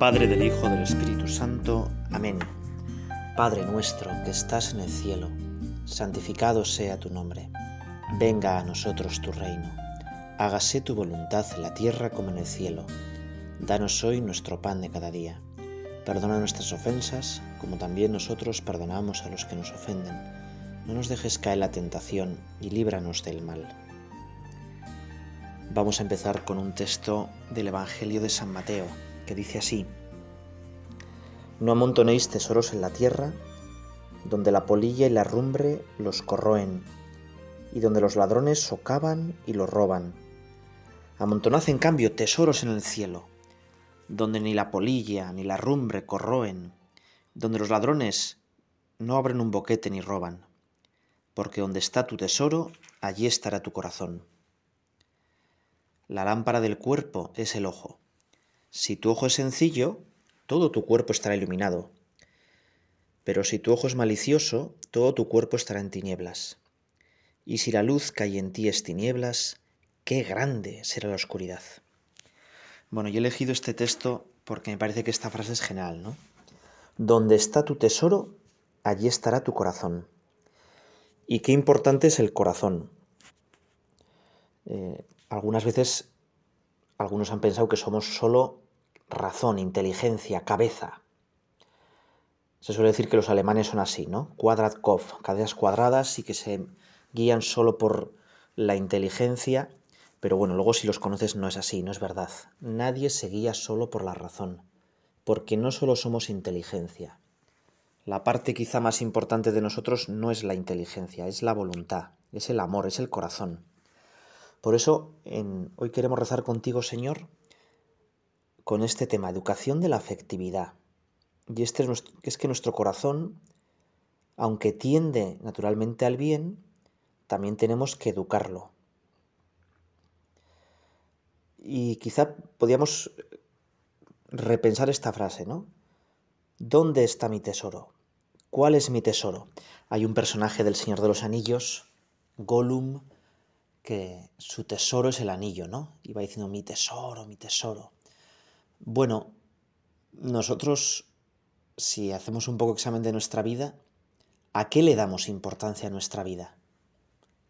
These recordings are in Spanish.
Padre, del Hijo, del Espíritu Santo. Amén. Padre nuestro que estás en el cielo, santificado sea tu nombre. Venga a nosotros tu reino. Hágase tu voluntad en la tierra como en el cielo. Danos hoy nuestro pan de cada día. Perdona nuestras ofensas, como también nosotros perdonamos a los que nos ofenden. No nos dejes caer la tentación y líbranos del mal. Vamos a empezar con un texto del Evangelio de San Mateo, que dice así, No amontonéis tesoros en la tierra, donde la polilla y la rumbre los corroen, y donde los ladrones socavan y los roban. Amontonad en cambio tesoros en el cielo, donde ni la polilla ni la rumbre corroen, donde los ladrones no abren un boquete ni roban, porque donde está tu tesoro, allí estará tu corazón. La lámpara del cuerpo es el ojo. Si tu ojo es sencillo, todo tu cuerpo estará iluminado. Pero si tu ojo es malicioso, todo tu cuerpo estará en tinieblas. Y si la luz cae en ti es tinieblas, qué grande será la oscuridad. Bueno, yo he elegido este texto porque me parece que esta frase es genial, ¿no? Donde está tu tesoro, allí estará tu corazón. Y qué importante es el corazón. Eh, algunas veces algunos han pensado que somos solo razón, inteligencia, cabeza. Se suele decir que los alemanes son así, ¿no? Quadratkopf, cabezas cuadradas y que se guían solo por la inteligencia, pero bueno, luego si los conoces no es así, no es verdad. Nadie se guía solo por la razón, porque no solo somos inteligencia. La parte quizá más importante de nosotros no es la inteligencia, es la voluntad, es el amor, es el corazón. Por eso hoy queremos rezar contigo, Señor, con este tema, educación de la afectividad. Y este es, es que nuestro corazón, aunque tiende naturalmente al bien, también tenemos que educarlo. Y quizá podíamos repensar esta frase, ¿no? ¿Dónde está mi tesoro? ¿Cuál es mi tesoro? Hay un personaje del Señor de los Anillos, Gollum, que su tesoro es el anillo, ¿no? Iba diciendo mi tesoro, mi tesoro. Bueno, nosotros, si hacemos un poco examen de nuestra vida, ¿a qué le damos importancia a nuestra vida?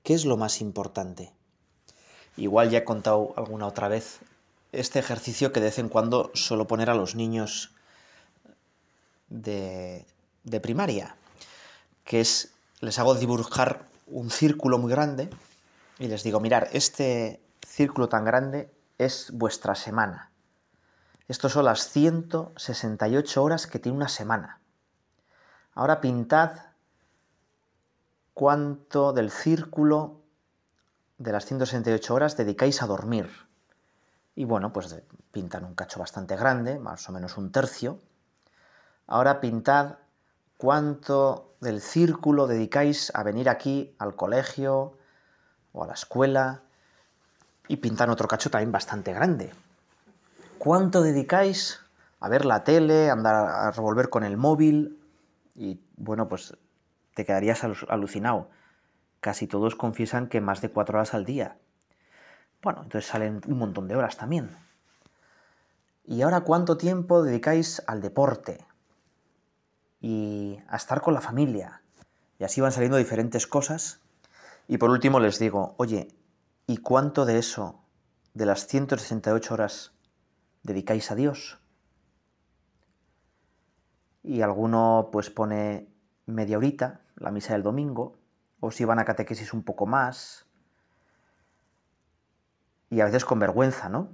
¿Qué es lo más importante? Igual ya he contado alguna otra vez este ejercicio que de vez en cuando suelo poner a los niños de, de primaria, que es, les hago dibujar un círculo muy grande y les digo, mirar, este círculo tan grande es vuestra semana. Estos son las 168 horas que tiene una semana. Ahora pintad cuánto del círculo de las 168 horas dedicáis a dormir. Y bueno, pues pintan un cacho bastante grande, más o menos un tercio. Ahora pintad cuánto del círculo dedicáis a venir aquí al colegio, o a la escuela y pintan otro cacho también bastante grande. ¿Cuánto dedicáis a ver la tele, a andar a revolver con el móvil? Y bueno, pues te quedarías alucinado. Casi todos confiesan que más de cuatro horas al día. Bueno, entonces salen un montón de horas también. ¿Y ahora cuánto tiempo dedicáis al deporte? Y a estar con la familia. Y así van saliendo diferentes cosas y por último les digo, oye, ¿y cuánto de eso, de las 168 horas, dedicáis a Dios? Y alguno pues pone media horita, la misa del domingo, o si van a catequesis un poco más, y a veces con vergüenza, ¿no?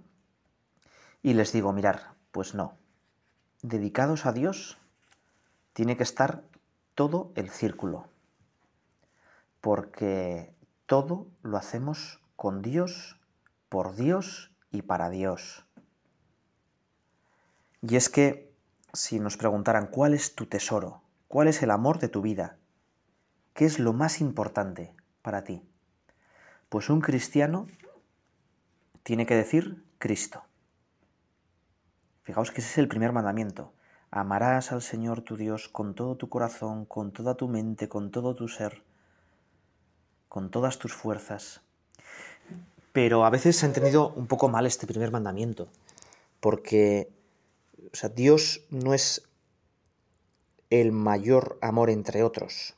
Y les digo, mirar, pues no, dedicados a Dios tiene que estar todo el círculo porque todo lo hacemos con Dios, por Dios y para Dios. Y es que si nos preguntaran cuál es tu tesoro, cuál es el amor de tu vida, qué es lo más importante para ti, pues un cristiano tiene que decir Cristo. Fijaos que ese es el primer mandamiento. Amarás al Señor tu Dios con todo tu corazón, con toda tu mente, con todo tu ser con todas tus fuerzas. Pero a veces se ha entendido un poco mal este primer mandamiento, porque O sea, Dios no es el mayor amor entre otros.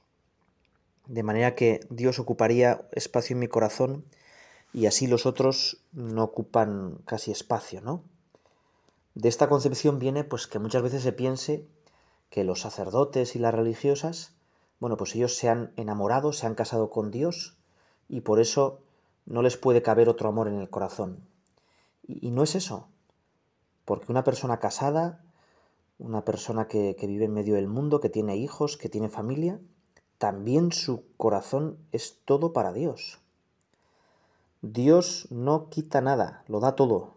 De manera que Dios ocuparía espacio en mi corazón y así los otros no ocupan casi espacio, ¿no? De esta concepción viene pues que muchas veces se piense que los sacerdotes y las religiosas, bueno, pues ellos se han enamorado, se han casado con Dios y por eso no les puede caber otro amor en el corazón. Y, no es eso, porque una persona casada, una persona que, vive en medio del mundo, que tiene hijos, que tiene familia, también su corazón es todo para Dios. Dios no quita nada, lo da todo,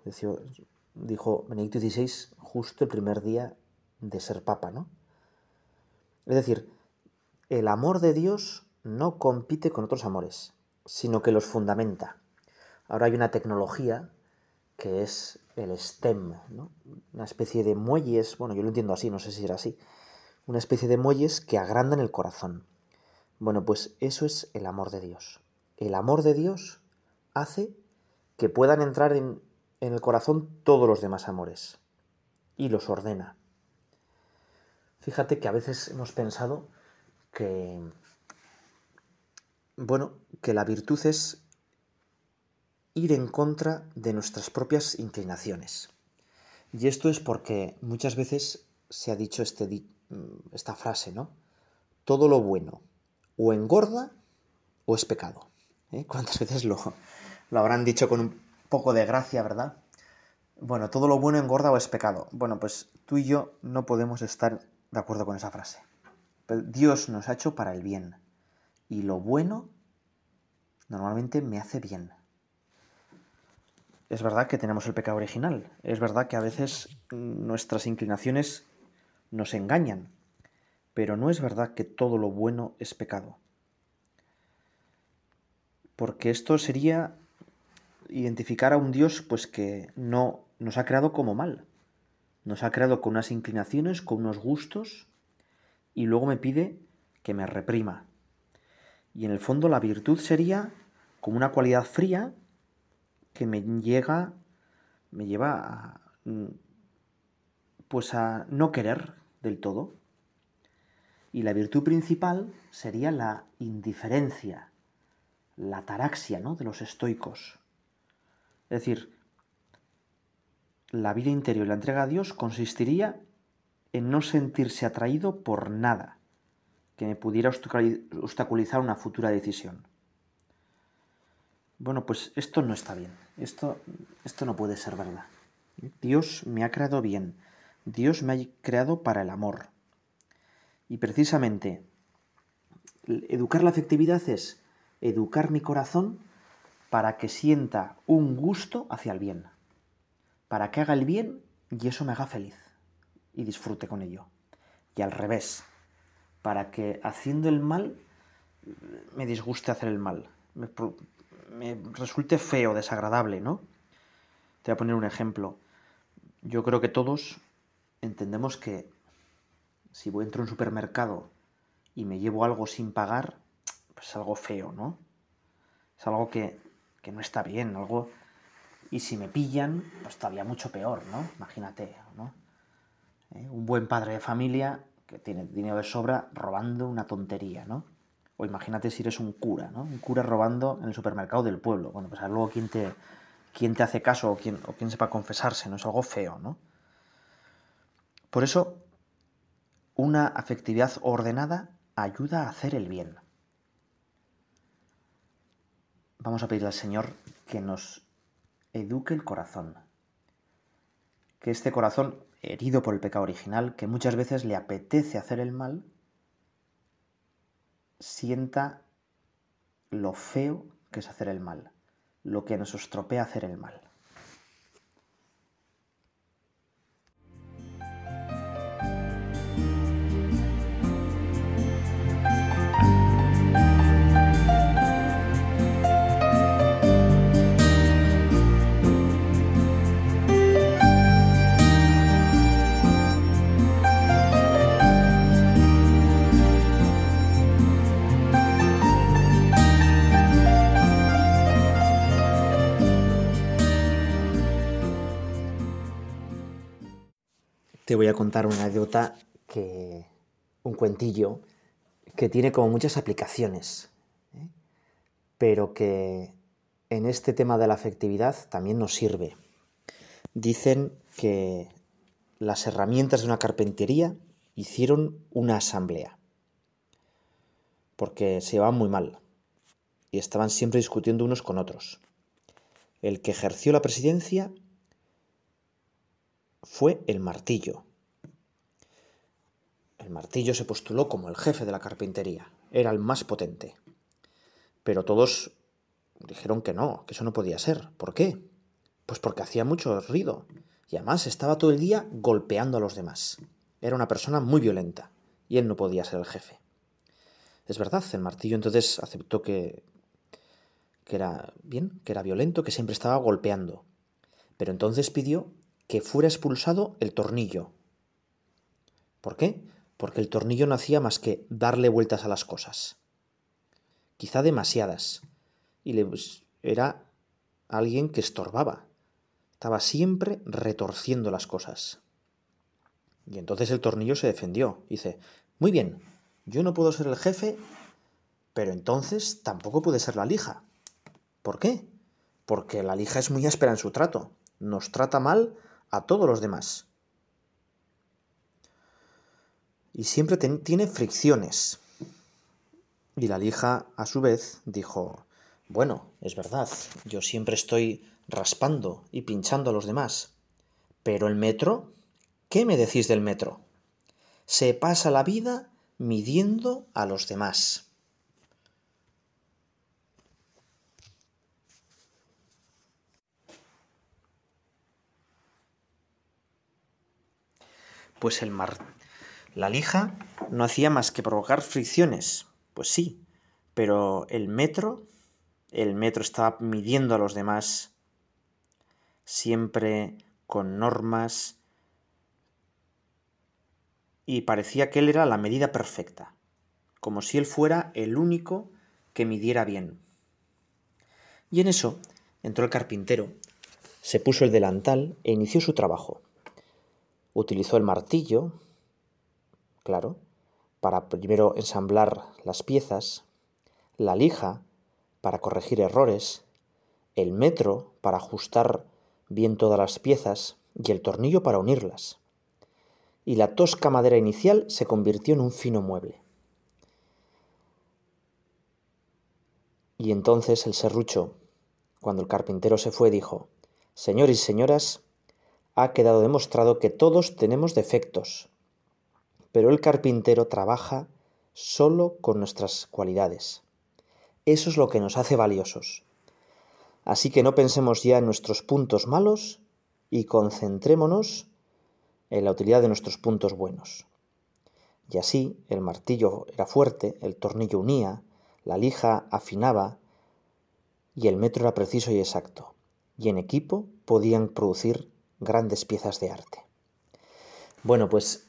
dijo Benedicto XVI justo el primer día de ser papa, ¿no? Es decir, el amor de Dios no compite con otros amores, sino que los fundamenta. Ahora hay una tecnología que es el STEM, ¿no? una especie de muelles, bueno, yo lo entiendo así, no sé si era así, una especie de muelles que agrandan el corazón. Bueno, pues eso es el amor de Dios. El amor de Dios hace que puedan entrar en, en el corazón todos los demás amores y los ordena. Fíjate que a veces hemos pensado que, bueno, que la virtud es ir en contra de nuestras propias inclinaciones. Y esto es porque muchas veces se ha dicho este, esta frase, ¿no? Todo lo bueno o engorda o es pecado. ¿Eh? ¿Cuántas veces lo, lo habrán dicho con un poco de gracia, verdad? Bueno, todo lo bueno engorda o es pecado. Bueno, pues tú y yo no podemos estar de acuerdo con esa frase. Dios nos ha hecho para el bien. Y lo bueno normalmente me hace bien. Es verdad que tenemos el pecado original. Es verdad que a veces nuestras inclinaciones nos engañan. Pero no es verdad que todo lo bueno es pecado. Porque esto sería identificar a un Dios pues que no nos ha creado como mal. Nos ha creado con unas inclinaciones, con unos gustos y luego me pide que me reprima. Y en el fondo la virtud sería como una cualidad fría que me llega me lleva a pues a no querer del todo. Y la virtud principal sería la indiferencia, la taraxia, ¿no? de los estoicos. Es decir, la vida interior y la entrega a Dios consistiría en no sentirse atraído por nada que me pudiera obstaculizar una futura decisión. Bueno, pues esto no está bien, esto, esto no puede ser verdad. Dios me ha creado bien, Dios me ha creado para el amor. Y precisamente, educar la afectividad es educar mi corazón para que sienta un gusto hacia el bien, para que haga el bien y eso me haga feliz y disfrute con ello. Y al revés, para que haciendo el mal me disguste hacer el mal, resulte feo, desagradable, ¿no? Te voy a poner un ejemplo. Yo creo que todos entendemos que si voy entro a un supermercado y me llevo algo sin pagar, pues es algo feo, ¿no? Es algo que que no está bien, algo... Y si me pillan, pues todavía mucho peor, ¿no? Imagínate, ¿no? ¿Eh? Un buen padre de familia que tiene dinero de sobra robando una tontería, ¿no? O imagínate si eres un cura, ¿no? Un cura robando en el supermercado del pueblo. Bueno, pues a ver luego quién te, quién te hace caso o quién, o quién sepa confesarse, ¿no? Es algo feo, ¿no? Por eso, una afectividad ordenada ayuda a hacer el bien vamos a pedirle al Señor que nos eduque el corazón. Que este corazón, herido por el pecado original, que muchas veces le apetece hacer el mal, sienta lo feo que es hacer el mal, lo que nos estropea hacer el mal. Te voy a contar una anécdota que. un cuentillo que tiene como muchas aplicaciones, ¿eh? pero que en este tema de la afectividad también nos sirve. Dicen que las herramientas de una carpintería hicieron una asamblea, porque se llevaban muy mal y estaban siempre discutiendo unos con otros. El que ejerció la presidencia fue el martillo. El martillo se postuló como el jefe de la carpintería, era el más potente. Pero todos dijeron que no, que eso no podía ser. ¿Por qué? Pues porque hacía mucho ruido y además estaba todo el día golpeando a los demás. Era una persona muy violenta y él no podía ser el jefe. Es verdad, el martillo entonces aceptó que, que era bien, que era violento, que siempre estaba golpeando. Pero entonces pidió que fuera expulsado el tornillo. ¿Por qué? Porque el tornillo no hacía más que darle vueltas a las cosas. Quizá demasiadas. Y le, pues, era alguien que estorbaba. Estaba siempre retorciendo las cosas. Y entonces el tornillo se defendió. Dice, muy bien, yo no puedo ser el jefe, pero entonces tampoco puede ser la lija. ¿Por qué? Porque la lija es muy áspera en su trato. Nos trata mal a todos los demás. Y siempre tiene fricciones. Y la lija, a su vez, dijo, bueno, es verdad, yo siempre estoy raspando y pinchando a los demás. Pero el metro, ¿qué me decís del metro? Se pasa la vida midiendo a los demás. Pues el mar... La lija no hacía más que provocar fricciones. Pues sí, pero el metro, el metro estaba midiendo a los demás siempre con normas y parecía que él era la medida perfecta, como si él fuera el único que midiera bien. Y en eso entró el carpintero, se puso el delantal e inició su trabajo. Utilizó el martillo, claro, para primero ensamblar las piezas, la lija para corregir errores, el metro para ajustar bien todas las piezas y el tornillo para unirlas. Y la tosca madera inicial se convirtió en un fino mueble. Y entonces el serrucho, cuando el carpintero se fue, dijo, Señores y señoras, ha quedado demostrado que todos tenemos defectos, pero el carpintero trabaja solo con nuestras cualidades. Eso es lo que nos hace valiosos. Así que no pensemos ya en nuestros puntos malos y concentrémonos en la utilidad de nuestros puntos buenos. Y así el martillo era fuerte, el tornillo unía, la lija afinaba y el metro era preciso y exacto. Y en equipo podían producir grandes piezas de arte. Bueno, pues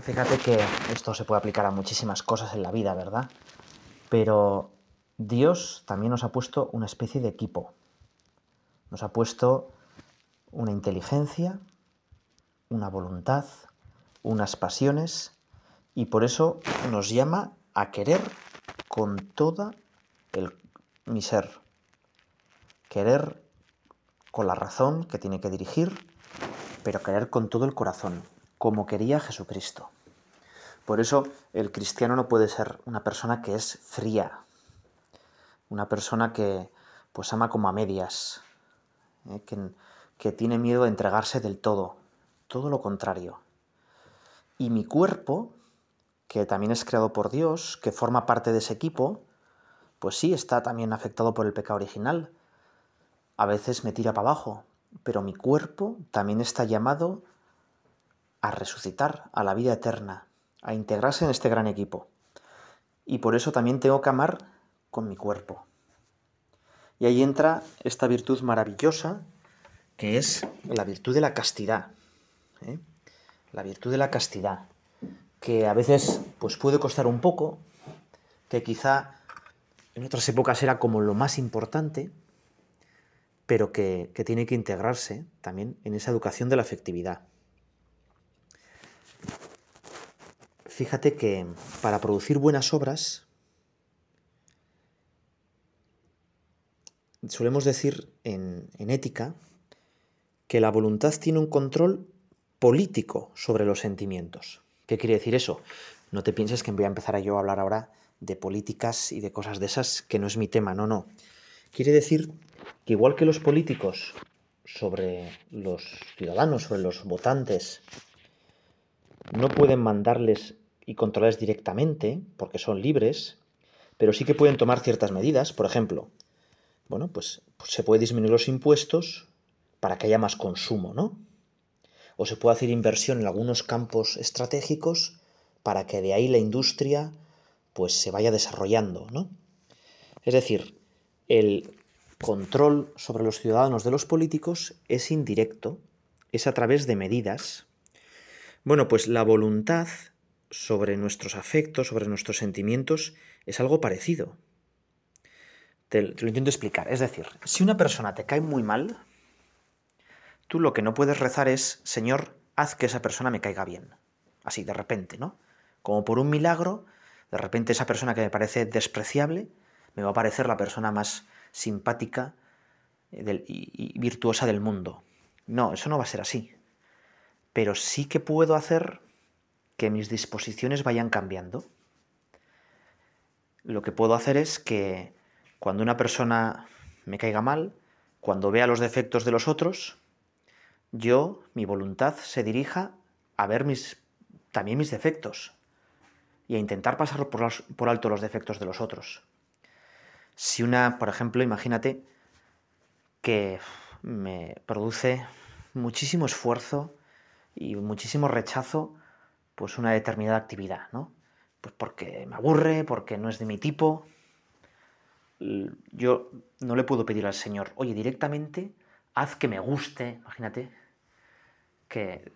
fíjate que esto se puede aplicar a muchísimas cosas en la vida, ¿verdad? Pero Dios también nos ha puesto una especie de equipo. Nos ha puesto una inteligencia, una voluntad, unas pasiones, y por eso nos llama a querer con toda el, mi ser. Querer con la razón que tiene que dirigir, pero querer con todo el corazón, como quería Jesucristo. Por eso el cristiano no puede ser una persona que es fría, una persona que pues ama como a medias, ¿eh? que, que tiene miedo de entregarse del todo, todo lo contrario. Y mi cuerpo, que también es creado por Dios, que forma parte de ese equipo, pues sí, está también afectado por el pecado original, a veces me tira para abajo, pero mi cuerpo también está llamado a resucitar, a la vida eterna, a integrarse en este gran equipo. Y por eso también tengo que amar con mi cuerpo. Y ahí entra esta virtud maravillosa que es la virtud de la castidad. ¿eh? La virtud de la castidad, que a veces pues puede costar un poco, que quizá en otras épocas era como lo más importante, pero que, tiene que integrarse también en esa educación de la afectividad. fíjate que para producir buenas obras, solemos decir en, en ética que la voluntad tiene un control político sobre los sentimientos. ¿Qué quiere decir eso? No te pienses que voy a empezar yo a hablar ahora de políticas y de cosas de esas, que no es mi tema, no, no. Quiere decir que igual que los políticos sobre los ciudadanos, sobre los votantes, no pueden mandarles y controlarles directamente, porque son libres, pero sí que pueden tomar ciertas medidas. Por ejemplo, bueno, pues, pues se puede disminuir los impuestos para que haya más consumo, ¿no? O se puede hacer inversión en algunos campos estratégicos para que de ahí la industria pues se vaya desarrollando, ¿no? Es decir, el control sobre los ciudadanos de los políticos es indirecto, es a través de medidas. Bueno, pues la voluntad sobre nuestros afectos, sobre nuestros sentimientos, es algo parecido. Te, lo intento explicar. Es decir, si una persona te cae muy mal, tú lo que no puedes rezar es, Señor, haz que esa persona me caiga bien. Así, de repente, ¿no? Como por un milagro, de repente esa persona que me parece despreciable, me va a parecer la persona más simpática eh, y virtuosa del mundo. No, eso no va a ser así. Pero sí que puedo hacer que mis disposiciones vayan cambiando. Lo que puedo hacer es que cuando una persona me caiga mal, cuando vea los defectos de los otros, yo, mi voluntad, se dirija a ver mis, también mis defectos y a intentar pasar por, por alto los defectos de los otros. Si una, por ejemplo, imagínate que me produce muchísimo esfuerzo y muchísimo rechazo pues una determinada actividad, ¿no? Pues porque me aburre, porque no es de mi tipo. Yo no le puedo pedir al Señor, oye, directamente haz que me guste, imagínate, que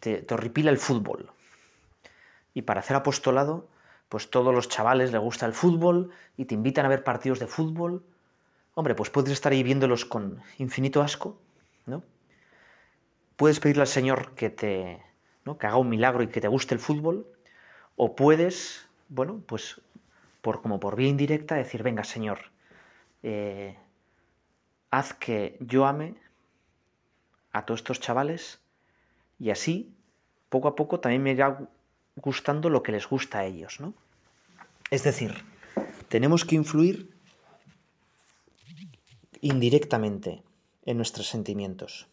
te, te horripila el fútbol. Y para hacer apostolado, pues todos los chavales les gusta el fútbol y te invitan a ver partidos de fútbol. Hombre, pues puedes estar ahí viéndolos con infinito asco, ¿no? Puedes pedirle al Señor que te, ¿no? que haga un milagro y que te guste el fútbol, o puedes, bueno, pues por como por vía indirecta decir, venga, Señor, eh, haz que yo ame a todos estos chavales y así, poco a poco, también me gustando lo que les gusta a ellos, ¿no? Es decir, tenemos que influir indirectamente en nuestros sentimientos.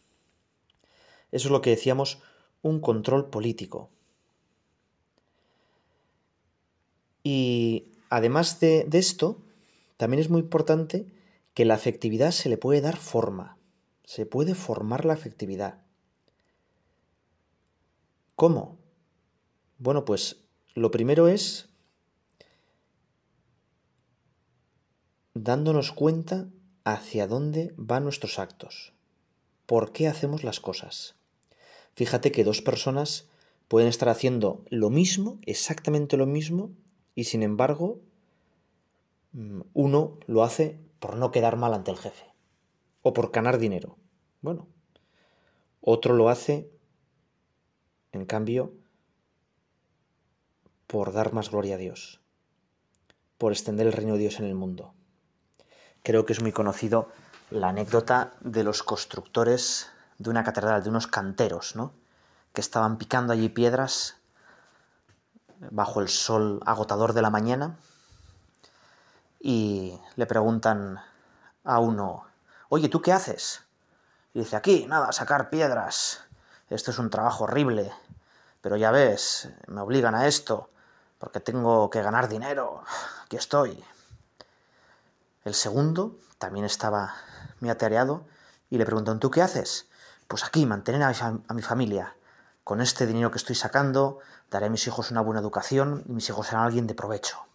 Eso es lo que decíamos, un control político. Y además de, de, esto, también es muy importante que la afectividad se le puede dar forma. Se puede formar la afectividad. ¿Cómo? Bueno, pues lo primero es dándonos cuenta hacia dónde van nuestros actos, por qué hacemos las cosas. Fíjate que dos personas pueden estar haciendo lo mismo, exactamente lo mismo, y sin embargo, mm, uno lo hace por no quedar mal ante el jefe o por ganar dinero. Bueno, otro lo hace, en cambio, por dar más gloria a Dios, por extender el reino de Dios en el mundo. Creo que es muy conocido la anécdota de los constructores de una catedral, de unos canteros, ¿no? Que estaban picando allí piedras bajo el sol agotador de la mañana y le preguntan a uno, oye, ¿tú qué haces? Y dice, aquí, nada, sacar piedras. Esto es un trabajo horrible, pero ya ves, me obligan a esto porque tengo que ganar dinero. Aquí estoy. El segundo también estaba muy atareado y le preguntó, ¿tú qué haces? Pues aquí, mantener a mi, familia. Con este dinero que estoy sacando, daré a mis hijos una buena educación y mis hijos serán alguien de provecho.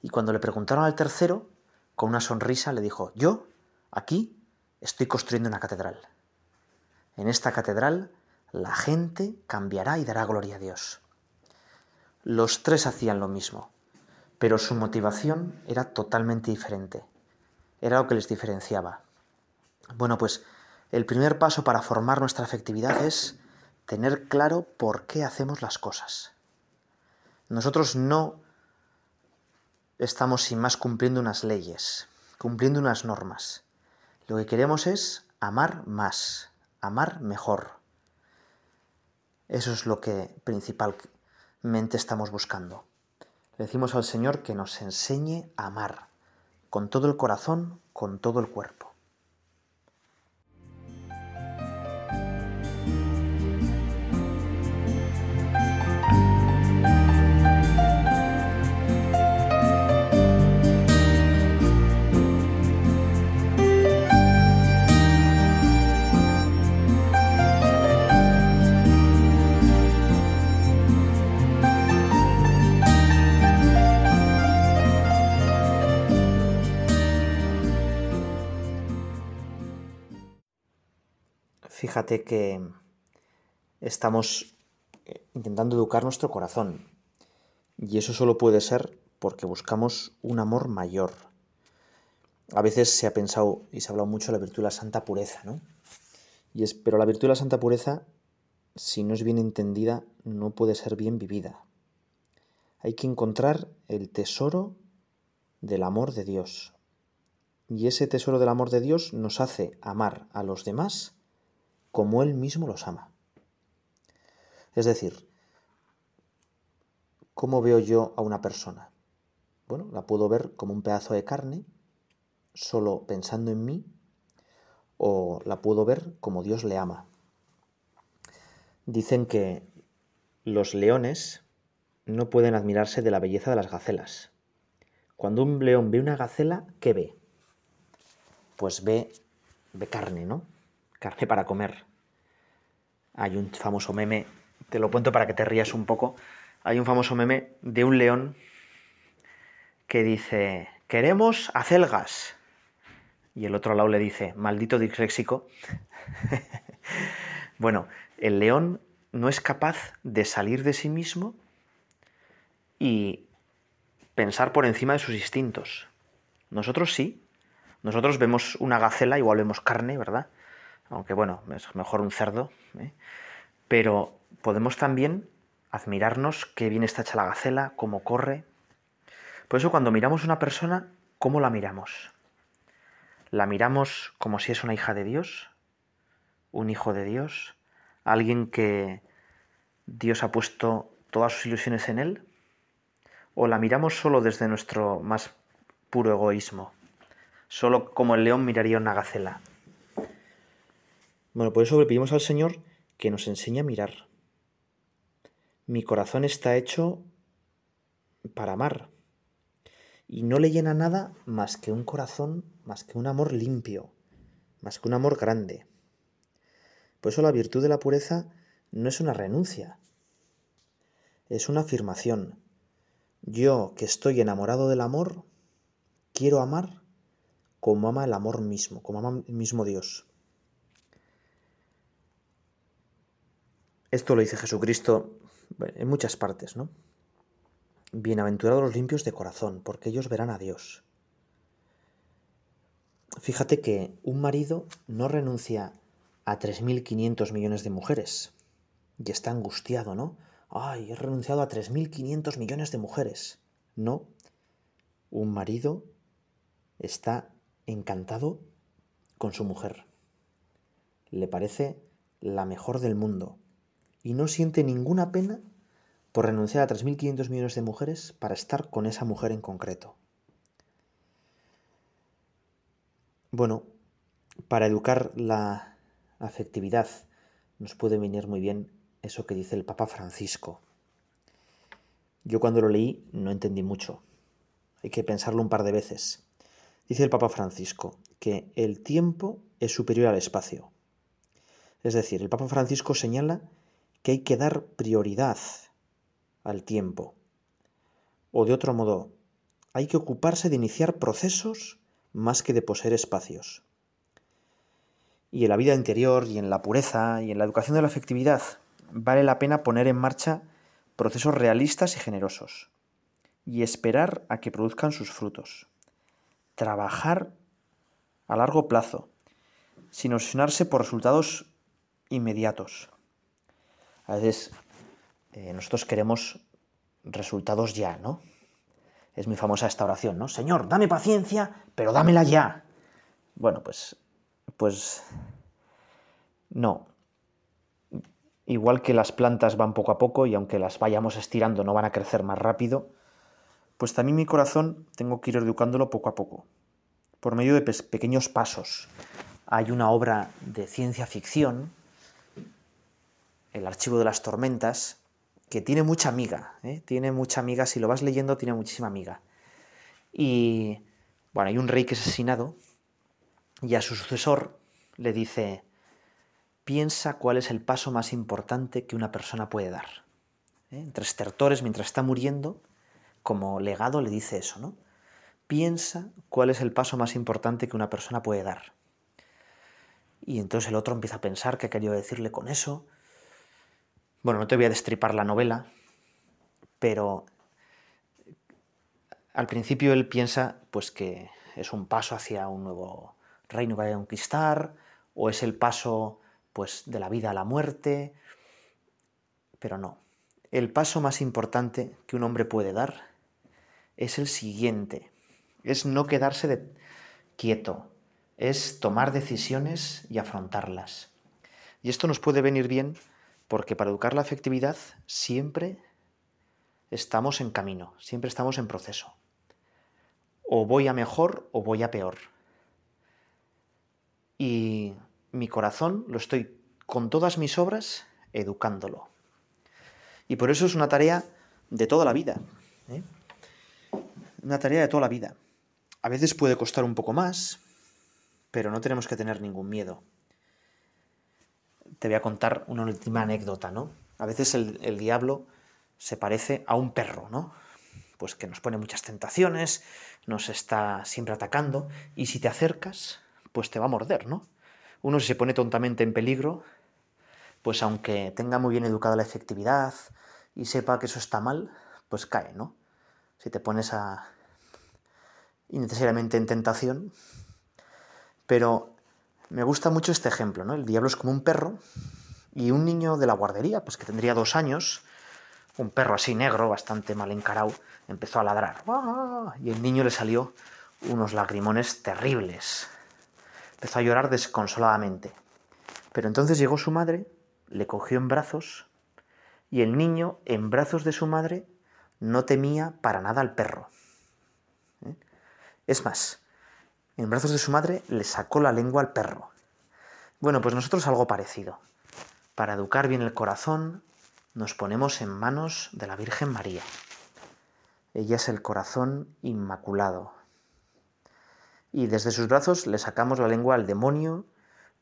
Y cuando le preguntaron al tercero, con una sonrisa le dijo, yo, aquí, estoy construyendo una catedral. En esta catedral, la gente cambiará y dará gloria a Dios. Los tres hacían lo mismo, pero su motivación era totalmente diferente. Era lo que les diferenciaba. Bueno, pues el primer paso para formar nuestra afectividad es tener claro por qué hacemos las cosas. Nosotros no estamos sin más cumpliendo unas leyes, cumpliendo unas normas. Lo que queremos es amar más, amar mejor. Eso es lo que principalmente estamos buscando. Le decimos al Señor que nos enseñe a amar con todo el corazón, con todo el cuerpo. Fíjate que estamos eh, intentando educar nuestro corazón y eso solo puede ser porque buscamos un amor mayor. A veces se ha pensado y se ha hablado mucho de la virtud de la santa pureza, ¿no? Y es, pero la virtud de la santa pureza, si no es bien entendida, no puede ser bien vivida. Hay que encontrar el tesoro del amor de Dios. Y ese tesoro del amor de Dios nos hace amar a los demás como Él mismo los ama. Es decir, ¿cómo veo yo a una persona? Bueno, la puedo ver como un pedazo de carne, solo pensando en mí, o la puedo ver como Dios le ama. Dicen que los leones no pueden admirarse de la belleza de las gacelas. Cuando un león ve una gacela, ¿qué ve? Pues ve, ve carne, ¿no? Carne para comer. Hay un famoso meme, te lo cuento para que te rías un poco. Hay un famoso meme de un león que dice, queremos acelgas. Y el otro lado le dice, maldito disléxico. bueno, el león no es capaz de salir de sí mismo y pensar por encima de sus instintos. Nosotros sí. Nosotros vemos una gacela, igual vemos carne, ¿verdad? Aunque bueno, es mejor un cerdo, ¿eh? pero podemos también admirarnos qué bien está hecha la gacela, cómo corre. Por eso cuando miramos a una persona, ¿cómo la miramos? ¿La miramos como si es una hija de Dios? ¿Un hijo de Dios? ¿Alguien que Dios ha puesto todas sus ilusiones en él? ¿O la miramos solo desde nuestro más puro egoísmo? Solo como el león miraría una gacela. Bueno, por eso le pedimos al Señor que nos enseñe a mirar. Mi corazón está hecho para amar. Y no le llena nada más que un corazón, más que un amor limpio, más que un amor grande. Por eso la virtud de la pureza no es una renuncia, es una afirmación. Yo que estoy enamorado del amor, quiero amar como ama el amor mismo, como ama el mismo Dios. Esto lo dice Jesucristo en muchas partes, ¿no? Bienaventurados los limpios de corazón, porque ellos verán a Dios. Fíjate que un marido no renuncia a 3.500 millones de mujeres y está angustiado, ¿no? Ay, he renunciado a 3.500 millones de mujeres. No, un marido está encantado con su mujer. Le parece la mejor del mundo y no siente ninguna pena por renunciar a 3.500 millones de mujeres para estar con esa mujer en concreto. Bueno, para educar la afectividad nos puede venir muy bien eso que dice el Papa Francisco. Yo cuando lo leí no entendí mucho. Hay que pensarlo un par de veces. Dice el Papa Francisco que el tiempo es superior al espacio. Es decir, el Papa Francisco señala que hay que dar prioridad al tiempo. O de otro modo, hay que ocuparse de iniciar procesos más que de poseer espacios. Y en la vida interior y en la pureza y en la educación de la afectividad vale la pena poner en marcha procesos realistas y generosos y esperar a que produzcan sus frutos. Trabajar a largo plazo, sin obsesionarse por resultados inmediatos. A veces eh, nosotros queremos resultados ya, ¿no? Es muy famosa esta oración, ¿no? Señor, dame paciencia, pero dámela ya. Bueno, pues, pues, no. Igual que las plantas van poco a poco y aunque las vayamos estirando no van a crecer más rápido, pues también mi corazón tengo que ir educándolo poco a poco, por medio de pequeños pasos. Hay una obra de ciencia ficción, El archivo de las tormentas, que tiene mucha amiga, ¿eh? tiene mucha amiga, si lo vas leyendo tiene muchísima amiga. Y bueno, hay un rey que es asesinado y a su sucesor le dice, piensa cuál es el paso más importante que una persona puede dar. ¿Eh? Entre estertores, mientras está muriendo, como legado le dice eso, ¿no? Piensa cuál es el paso más importante que una persona puede dar. Y entonces el otro empieza a pensar qué quería decirle con eso, bueno, no te voy a destripar la novela, pero al principio él piensa pues que es un paso hacia un nuevo reino que vaya a conquistar, o es el paso pues de la vida a la muerte, pero no. El paso más importante que un hombre puede dar es el siguiente, es no quedarse quieto, es tomar decisiones y afrontarlas. Y esto nos puede venir bien porque para educar la afectividad siempre estamos en camino, siempre estamos en proceso. O voy a mejor o voy a peor. Y mi corazón lo estoy con todas mis obras educándolo. Y por eso es una tarea de toda la vida. ¿eh? Una tarea de toda la vida. A veces puede costar un poco más, pero no tenemos que tener ningún miedo te voy a contar una última anécdota, ¿no? A veces el, diablo se parece a un perro, ¿no? Pues que nos pone muchas tentaciones, nos está siempre atacando, y si te acercas, pues te va a morder, ¿no? Uno si se pone tontamente en peligro, pues aunque tenga muy bien educada la efectividad y sepa que eso está mal, pues cae, ¿no? Si te pones a innecesariamente en tentación, pero me gusta mucho este ejemplo, ¿no? El diablo es como un perro y un niño de la guardería, pues que tendría dos años, un perro así negro, bastante mal encarado, empezó a ladrar. Y el niño le salió unos lagrimones terribles. Empezó a llorar desconsoladamente. Pero entonces llegó su madre, le cogió en brazos y el niño, en brazos de su madre, no temía para nada al perro. ¿Eh? Es más, en brazos de su madre le sacó la lengua al perro. Bueno, pues nosotros algo parecido. Para educar bien el corazón, nos ponemos en manos de la Virgen María. Ella es el corazón inmaculado. Y desde sus brazos le sacamos la lengua al demonio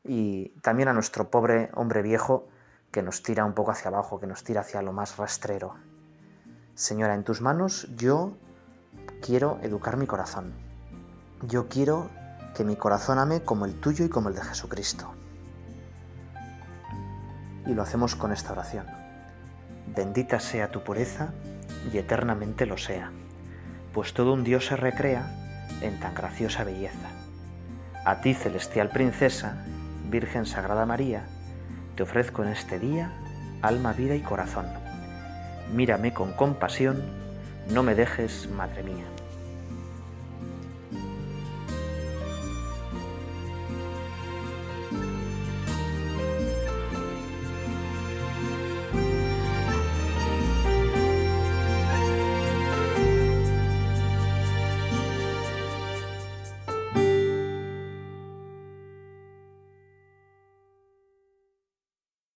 y también a nuestro pobre hombre viejo que nos tira un poco hacia abajo, que nos tira hacia lo más rastrero. Señora, en tus manos yo quiero educar mi corazón. Yo quiero que mi corazón ame como el tuyo y como el de Jesucristo. Y lo hacemos con esta oración. Bendita sea tu pureza y eternamente lo sea, pues todo un Dios se recrea en tan graciosa belleza. A ti, celestial princesa, Virgen Sagrada María, te ofrezco en este día alma, vida y corazón. Mírame con compasión, no me dejes, Madre mía.